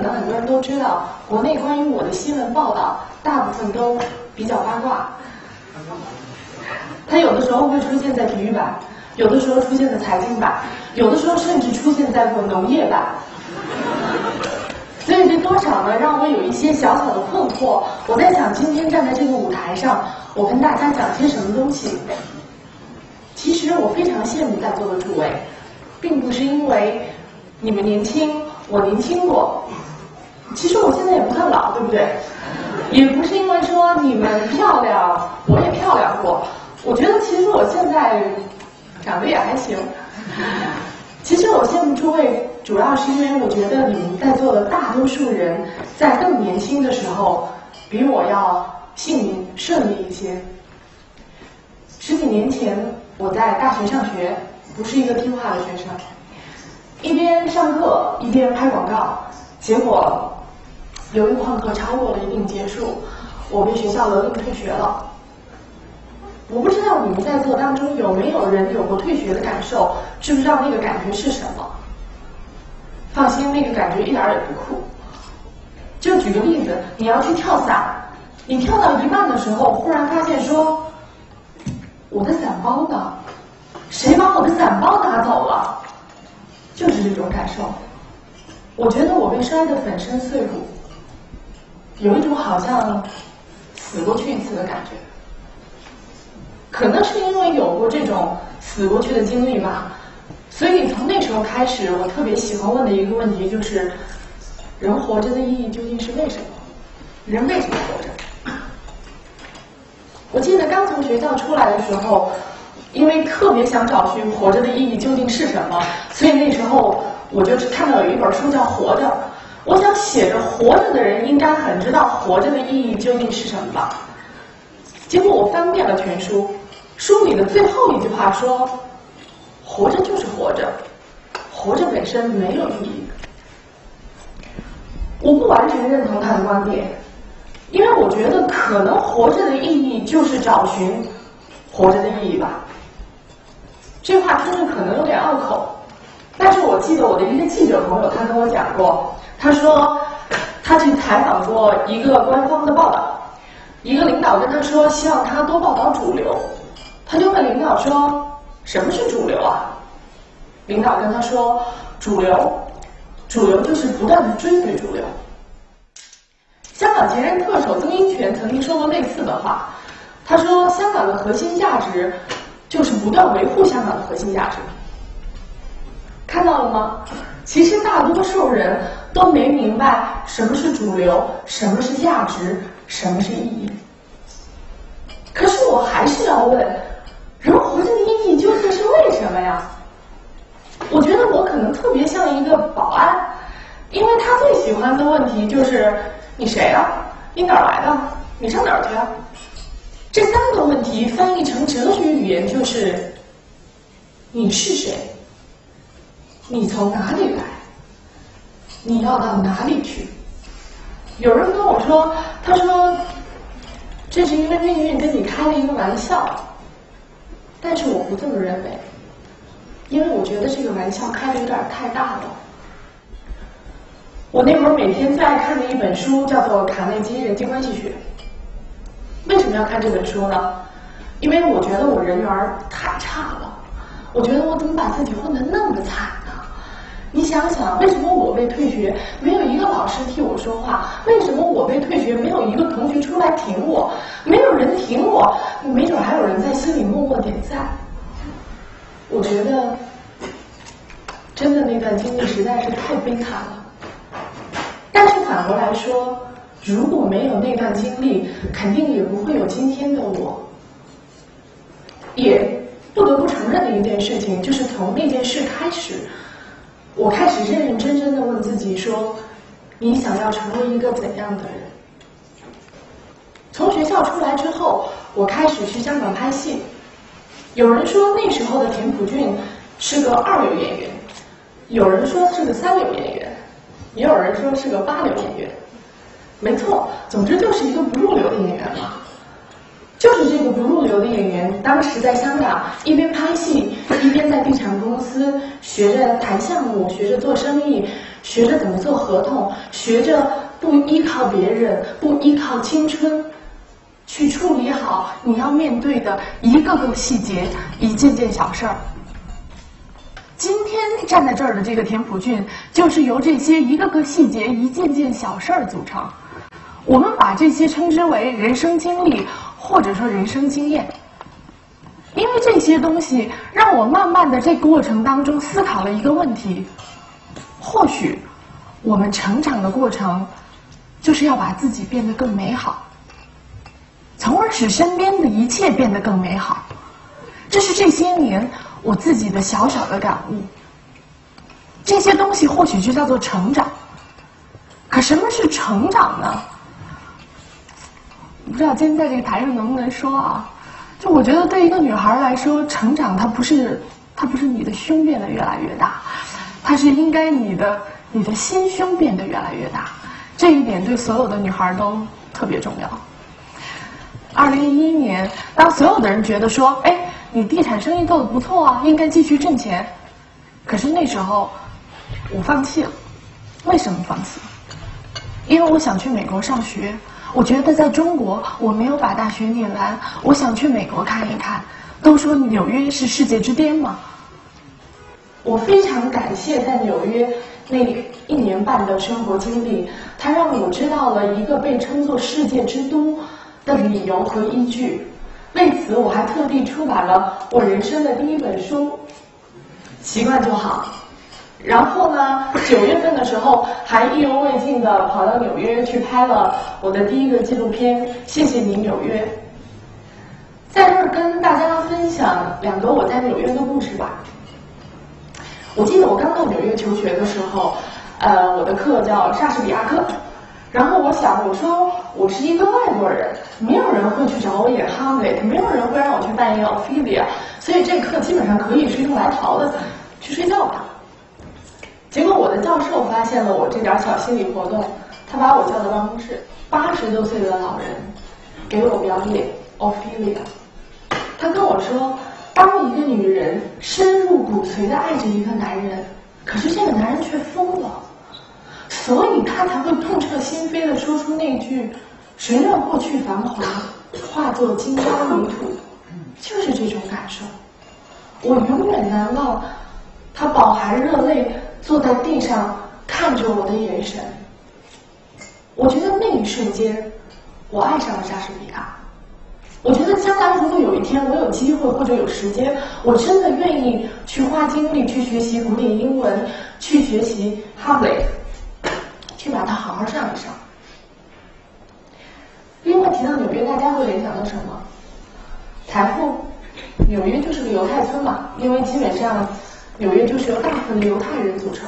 可能很多人都知道，国内关于我的新闻报道大部分都比较八卦。它有的时候会出现在体育版，有的时候出现在财经版，有的时候甚至出现在过农业版。所以这多少呢，让我有一些小小的困惑。我在想，今天站在这个舞台上，我跟大家讲些什么东西？其实我非常羡慕在座的诸位，并不是因为你们年轻，我年轻过。其实我现在也不算老，对不对？也不是因为说你们漂亮，我也漂亮过。我觉得其实我现在长得也还行。其实我羡慕诸位，主要是因为我觉得你们在座的大多数人在更年轻的时候，比我要幸运顺利一些。十几年前我在大学上学，不是一个听话的学生，一边上课一边拍广告，结果由于旷课超过了一定结束，我被学校勒令退学了。我不知道你们在座当中有没有人有过退学的感受，知不知道那个感觉是什么？放心，那个感觉一点也不酷。就举个例子，你要去跳伞，你跳到一半的时候，忽然发现说，我的伞包呢？谁把我的伞包拿走了？就是这种感受。我觉得我被摔得粉身碎骨，有一种好像死过去一次的感觉。可能是因为有过这种死过去的经历吧，所以从那时候开始，我特别喜欢问的一个问题就是：人活着的意义究竟是为什么？人为什么活着？我记得刚从学校出来的时候，因为特别想找寻活着的意义究竟是什么，所以那时候我就是看到有一本书叫《活着》，我想写着活着的人应该很知道活着的意义究竟是什么吧。结果我翻遍了全书。书里的最后一句话说：“活着就是活着，活着本身没有意义。”我不完全认同他的观点，因为我觉得可能活着的意义就是找寻活着的意义吧。这话听着可能有点拗口，但是我记得我的一个记者朋友他跟我讲过，他说他去采访过一个官方的报道，一个领导跟他说希望他多报道主流。他就问领导说：“什么是主流啊？”领导跟他说：“主流，主流就是不断的追随主流。”香港前任特首曾荫权曾经说过类似的话，他说：“香港的核心价值就是不断维护香港的核心价值。”看到了吗？其实大多数人都没明白什么是主流，什么是价值，什么是意义。可是我还是要问。人活着的意义究竟是为什么呀？我觉得我可能特别像一个保安，因为他最喜欢的问题就是你谁啊？你哪儿来的？你上哪儿去啊？这三个问题翻译成哲学语言就是你是谁？你从哪里来？你要到哪里去？有人跟我说，他说这是因为命运跟你开了一个玩笑。但是我不这么认为，因为我觉得这个玩笑开的有点太大了。我那会儿每天最爱看的一本书叫做《卡内基人际关系学》。为什么要看这本书呢？因为我觉得我人缘太差了，我觉得我怎么把自己混得那么惨呢？你想想，为什么我被退学，没有一个老师替我说话？为什么我被退学，没有一个同学出来挺我？没有人挺我，没准还有人在心里默默点赞。我觉得，真的那段经历实在是太悲惨了。但是反过来说，如果没有那段经历，肯定也不会有今天的我。也不得不承认的一件事情，就是从那件事开始。我开始认认真真的问自己说：“你想要成为一个怎样的人？”从学校出来之后，我开始去香港拍戏。有人说那时候的田朴珺是个二流演员，有人说是个三流演员，也有人说是个八流演员。没错，总之就是一个不入流的演员嘛。就是这个不入流的演员，当时在香港一边拍戏，一边在地产公司学着谈项目，学着做生意，学着怎么做合同，学着不依靠别人，不依靠青春，去处理好你要面对的一个个细节，一件件小事儿。今天站在这儿的这个田朴珺，就是由这些一个个细节、一件件小事儿组成。我们把这些称之为人生经历。或者说人生经验，因为这些东西让我慢慢的在过程当中思考了一个问题：或许我们成长的过程就是要把自己变得更美好，从而使身边的一切变得更美好。这是这些年我自己的小小的感悟。这些东西或许就叫做成长。可什么是成长呢？不知道今天在这个台上能不能说啊？就我觉得，对一个女孩来说，成长它不是它不是你的胸变得越来越大，它是应该你的你的心胸变得越来越大。这一点对所有的女孩都特别重要。二零一一年，当所有的人觉得说，哎，你地产生意做的不错啊，应该继续挣钱，可是那时候我放弃了。为什么放弃？因为我想去美国上学。我觉得在中国我没有把大学念完，我想去美国看一看。都说纽约是世界之巅嘛，我非常感谢在纽约那一年半的生活经历，它让我知道了一个被称作世界之都的理由和依据。为此，我还特地出版了我人生的第一本书，《习惯就好》。然后呢，九月份的时候还意犹未尽的跑到纽约去拍了我的第一个纪录片。谢谢你，纽约。在这儿跟大家分享两个我在纽约的故事吧。我记得我刚到纽约求学的时候，呃，我的课叫莎士比亚课。然后我想，我说我是一个外国人，没有人会去找我演哈姆雷特，没有人会让我去扮演奥菲利亚，所以这课基本上可以是用来逃的，去睡觉吧。结果我的教授发现了我这点小心理活动，他把我叫到办公室，八十多岁的老人给我表演 Ophelia。他跟我说，当一个女人深入骨髓的爱着一个男人，可是这个男人却疯了，所以他才会痛彻心扉的说出那句：“谁让过去繁华化作金砖泥土？”就是这种感受，我永远难忘他饱含热泪。坐在地上看着我的眼神，我觉得那一瞬间，我爱上了莎士比亚。我觉得将来如果有一天我有机会或者有时间，我真的愿意去花精力去学习古典英文，去学习哈姆雷特，去把它好好上一上。另外提到纽约，大家会联想到什么？财富？纽约就是个犹太村嘛，因为基本上。纽约就是由大部分的犹太人组成。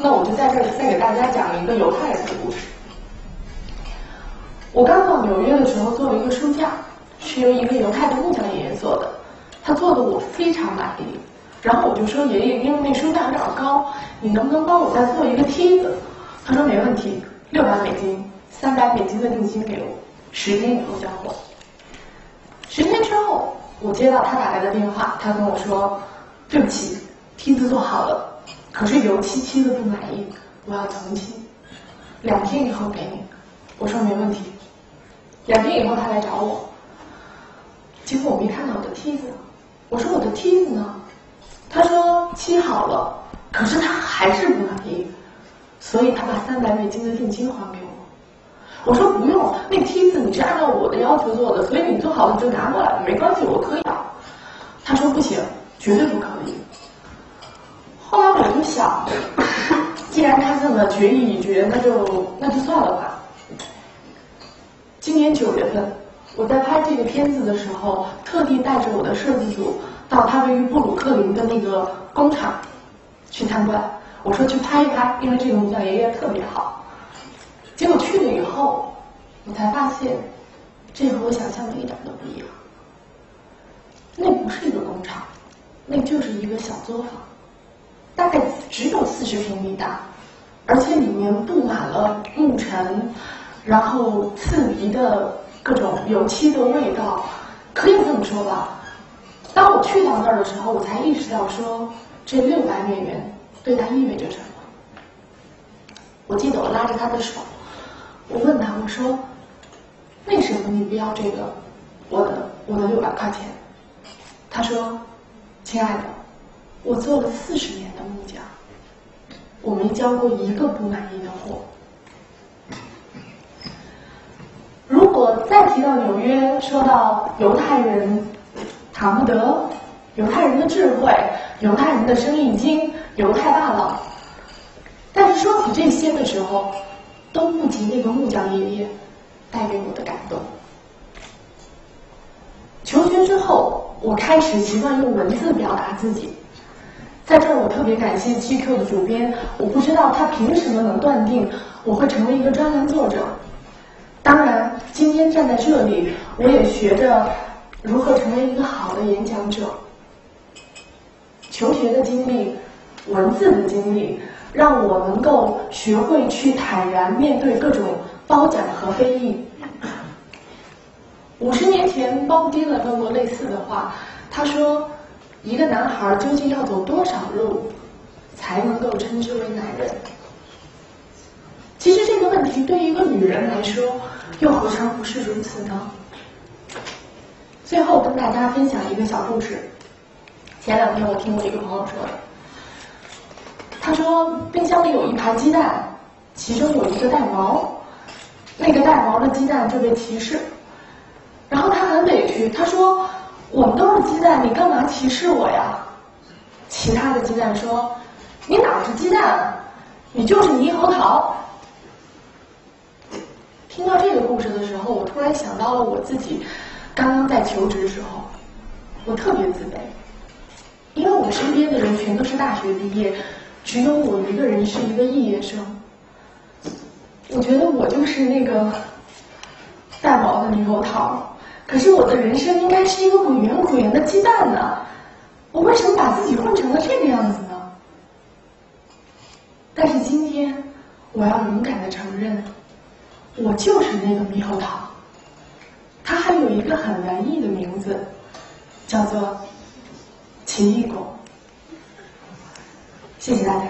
那我就在这儿再给大家讲一个犹太人的故事。我刚到纽约的时候做了一个书架，是由一个犹太的木匠爷爷做的，他做的我非常满意。然后我就说爷爷，因为那书架有点高，你能不能帮我再做一个梯子？他说没问题，六百美金，三百美金的定金给我，十天以后交货。十天之后，我接到他打来的电话，他跟我说，对不起。梯子做好了，可是油漆漆的不满意，我要重漆。两天以后给你，我说没问题。两天以后他来找我，结果我没看到我的梯子，我说我的梯子呢？他说漆好了，可是他还是不满意，所以他把三百美金的定金还给我。我说不用，那梯子你是按照我的要求做的，所以你做好了就拿过来，没关系，我可以。他说不行，绝对不可以。后来我就想，既然他这么决意已决，那就那就算了吧。今年九月份，我在拍这个片子的时候，特地带着我的设计组到他位于布鲁克林的那个工厂去参观。我说去拍一拍，因为这个木匠爷爷特别好。结果去了以后，我才发现，这和我想象的一点都不一样。那不是一个工厂，那就是一个小作坊。大概只有四十平米大，而且里面布满了木尘，然后刺鼻的各种油漆的味道。可以这么说吧，当我去到那儿的时候，我才意识到说这六百美元对他意味着什么。我记得我拉着他的手，我问他，我说：“为什么你不要这个我的我的六百块钱？”他说：“亲爱的，我做了四十年的木匠，我没交过一个不满意的货。”如果再提到纽约，说到犹太人塔木德、犹太人的智慧、犹太人的生意经、犹太大佬。但是说起这些的时候，都不及那个木匠爷爷带给我的感动。求学之后，我开始习惯用文字表达自己。在这儿，我特别感谢 GQ 的主编。我不知道他凭什么能断定我会成为一个专栏作者。当然，今天站在这里，我也学着如何成为一个好的演讲者。求学的经历，文字的经历。让我能够学会去坦然面对各种褒奖和非议。五十年前，鲍迪伦问过类似的话，他说：“一个男孩究竟要走多少路，才能够称之为男人？”其实这个问题对于一个女人来说，又何尝不是如此呢？最后跟大家分享一个小故事。前两天我听我一个朋友说的。他说：“冰箱里有一排鸡蛋，其中有一个带毛，那个带毛的鸡蛋就被歧视。然后他很委屈，他说：‘我们都是鸡蛋，你干嘛歧视我呀？’其他的鸡蛋说：‘你哪是鸡蛋，你就是猕猴桃。’听到这个故事的时候，我突然想到了我自己刚刚在求职的时候，我特别自卑，因为我身边的人全都是大学毕业。”只有我一个人是一个肄业生，我觉得我就是那个带毛的猕猴桃。可是我的人生应该是一个滚圆滚圆的鸡蛋呢，我为什么把自己混成了这个样子呢？但是今天我要勇敢的承认，我就是那个猕猴桃。它还有一个很文艺的名字，叫做奇异果。谢谢大家。